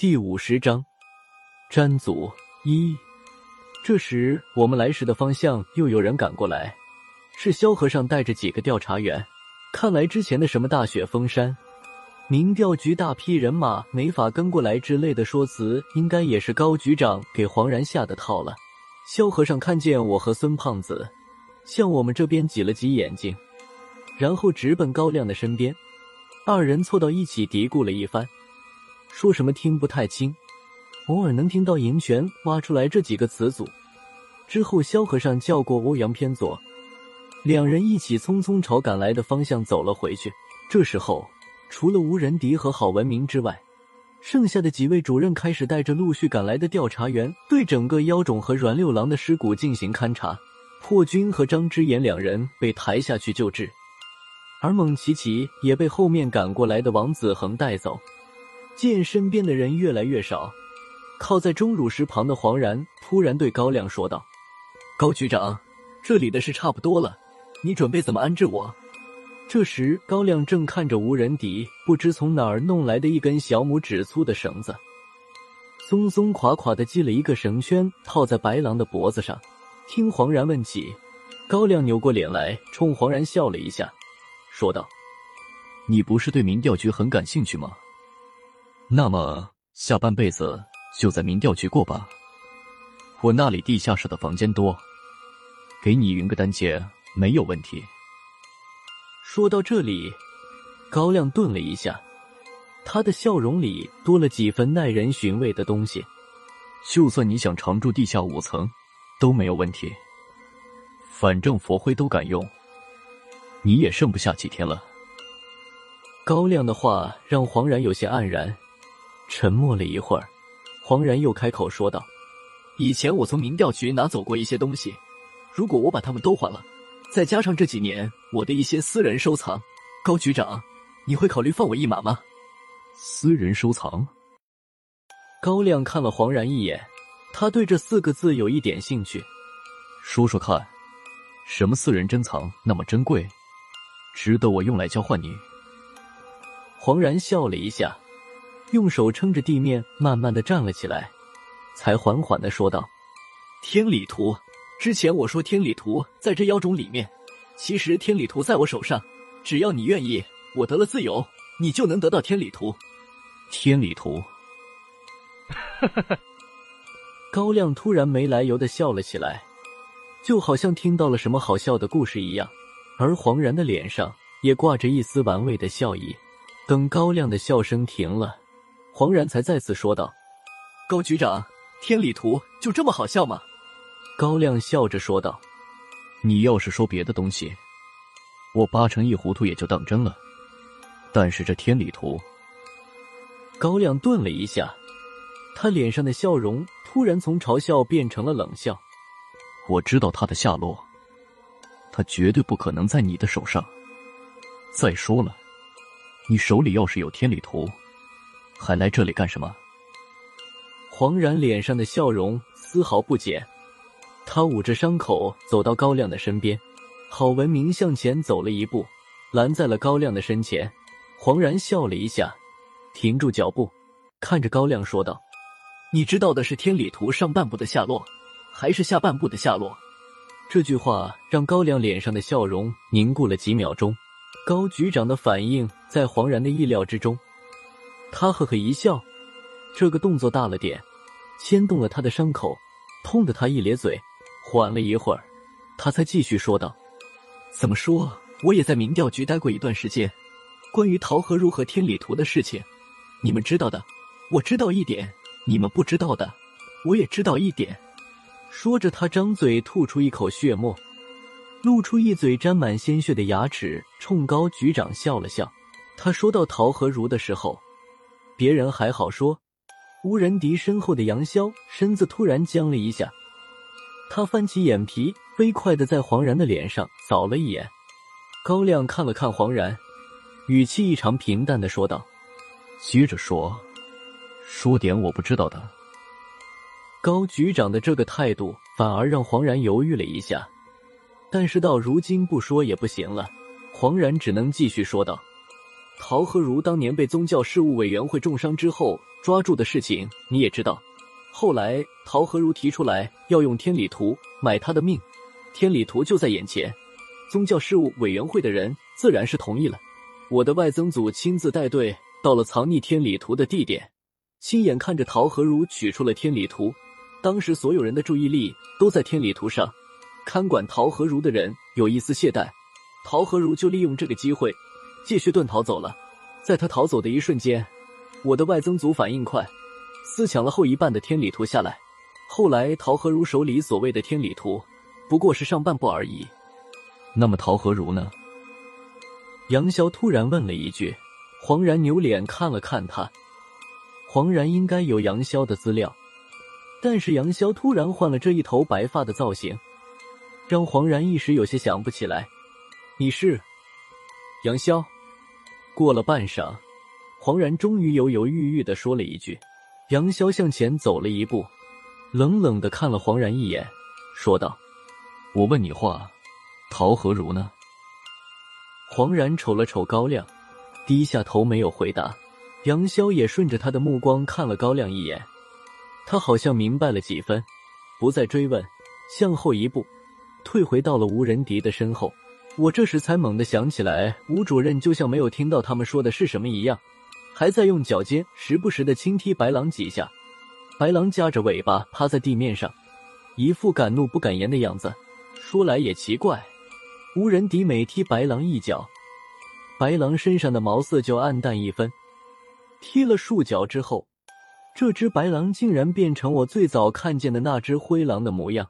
第五十章，詹祖一。这时，我们来时的方向又有人赶过来，是萧和尚带着几个调查员。看来之前的什么大雪封山、民调局大批人马没法跟过来之类的说辞，应该也是高局长给黄然下的套了。萧和尚看见我和孙胖子向我们这边挤了挤眼睛，然后直奔高亮的身边，二人凑到一起嘀咕了一番。说什么听不太清，偶尔能听到“银泉”挖出来这几个词组。之后，萧和尚叫过欧阳偏左，两人一起匆匆朝赶来的方向走了回去。这时候，除了吴仁迪和郝文明之外，剩下的几位主任开始带着陆续赶来的调查员，对整个妖种和阮六郎的尸骨进行勘查。破军和张之言两人被抬下去救治，而蒙奇奇也被后面赶过来的王子恒带走。见身边的人越来越少，靠在钟乳石旁的黄然突然对高亮说道：“高局长，这里的事差不多了，你准备怎么安置我？”这时，高亮正看着无人敌不知从哪儿弄来的一根小拇指粗的绳子，松松垮垮的系了一个绳圈，套在白狼的脖子上。听黄然问起，高亮扭过脸来，冲黄然笑了一下，说道：“你不是对民调局很感兴趣吗？”那么下半辈子就在民调局过吧，我那里地下室的房间多，给你匀个单间没有问题。说到这里，高亮顿了一下，他的笑容里多了几分耐人寻味的东西。就算你想常住地下五层，都没有问题。反正佛灰都敢用，你也剩不下几天了。高亮的话让黄然有些黯然。沉默了一会儿，黄然又开口说道：“以前我从民调局拿走过一些东西，如果我把他们都还了，再加上这几年我的一些私人收藏，高局长，你会考虑放我一马吗？”私人收藏。高亮看了黄然一眼，他对这四个字有一点兴趣，说说看，什么私人珍藏那么珍贵，值得我用来交换你？黄然笑了一下。用手撑着地面，慢慢的站了起来，才缓缓的说道：“天理图，之前我说天理图在这妖种里面，其实天理图在我手上，只要你愿意，我得了自由，你就能得到天理图。天理图。”哈哈哈！高亮突然没来由的笑了起来，就好像听到了什么好笑的故事一样，而黄然的脸上也挂着一丝玩味的笑意。等高亮的笑声停了。黄然才再次说道：“高局长，天理图就这么好笑吗？”高亮笑着说道：“你要是说别的东西，我八成一糊涂也就当真了。但是这天理图……”高亮顿了一下，他脸上的笑容突然从嘲笑变成了冷笑。“我知道他的下落，他绝对不可能在你的手上。再说了，你手里要是有天理图……”还来这里干什么？黄然脸上的笑容丝毫不减，他捂着伤口走到高亮的身边。郝文明向前走了一步，拦在了高亮的身前。黄然笑了一下，停住脚步，看着高亮说道：“你知道的是天理图上半部的下落，还是下半部的下落？”这句话让高亮脸上的笑容凝固了几秒钟。高局长的反应在黄然的意料之中。他呵呵一笑，这个动作大了点，牵动了他的伤口，痛得他一咧嘴。缓了一会儿，他才继续说道：“怎么说，我也在民调局待过一段时间。关于桃河如和天理图的事情，你们知道的，我知道一点；你们不知道的，我也知道一点。”说着，他张嘴吐出一口血沫，露出一嘴沾满鲜血的牙齿，冲高局长笑了笑。他说到桃河如的时候。别人还好说，吴仁迪身后的杨潇身子突然僵了一下，他翻起眼皮，飞快的在黄然的脸上扫了一眼。高亮看了看黄然，语气异常平淡的说道：“接着说，说点我不知道的。”高局长的这个态度反而让黄然犹豫了一下，但是到如今不说也不行了，黄然只能继续说道。陶和如当年被宗教事务委员会重伤之后，抓住的事情你也知道。后来陶和如提出来要用天理图买他的命，天理图就在眼前，宗教事务委员会的人自然是同意了。我的外曾祖亲自带队到了藏匿天理图的地点，亲眼看着陶和如取出了天理图。当时所有人的注意力都在天理图上，看管陶和如的人有一丝懈怠，陶和如就利用这个机会继续遁逃走了。在他逃走的一瞬间，我的外曾祖反应快。私抢了后一半的天理图下来，后来陶和如手里所谓的天理图，不过是上半部而已。那么陶和如呢？杨潇突然问了一句。黄然扭脸看了看他，黄然应该有杨潇的资料，但是杨潇突然换了这一头白发的造型，让黄然一时有些想不起来。你是杨潇？过了半晌，黄然终于犹犹豫豫的说了一句。杨潇向前走了一步，冷冷的看了黄然一眼，说道：“我问你话，陶和如呢？”黄然瞅了瞅高亮，低下头没有回答。杨潇也顺着他的目光看了高亮一眼，他好像明白了几分，不再追问，向后一步，退回到了吴仁迪的身后。我这时才猛地想起来，吴主任就像没有听到他们说的是什么一样。还在用脚尖时不时的轻踢白狼几下，白狼夹着尾巴趴在地面上，一副敢怒不敢言的样子。说来也奇怪，吴仁迪每踢白狼一脚，白狼身上的毛色就暗淡一分。踢了数脚之后，这只白狼竟然变成我最早看见的那只灰狼的模样。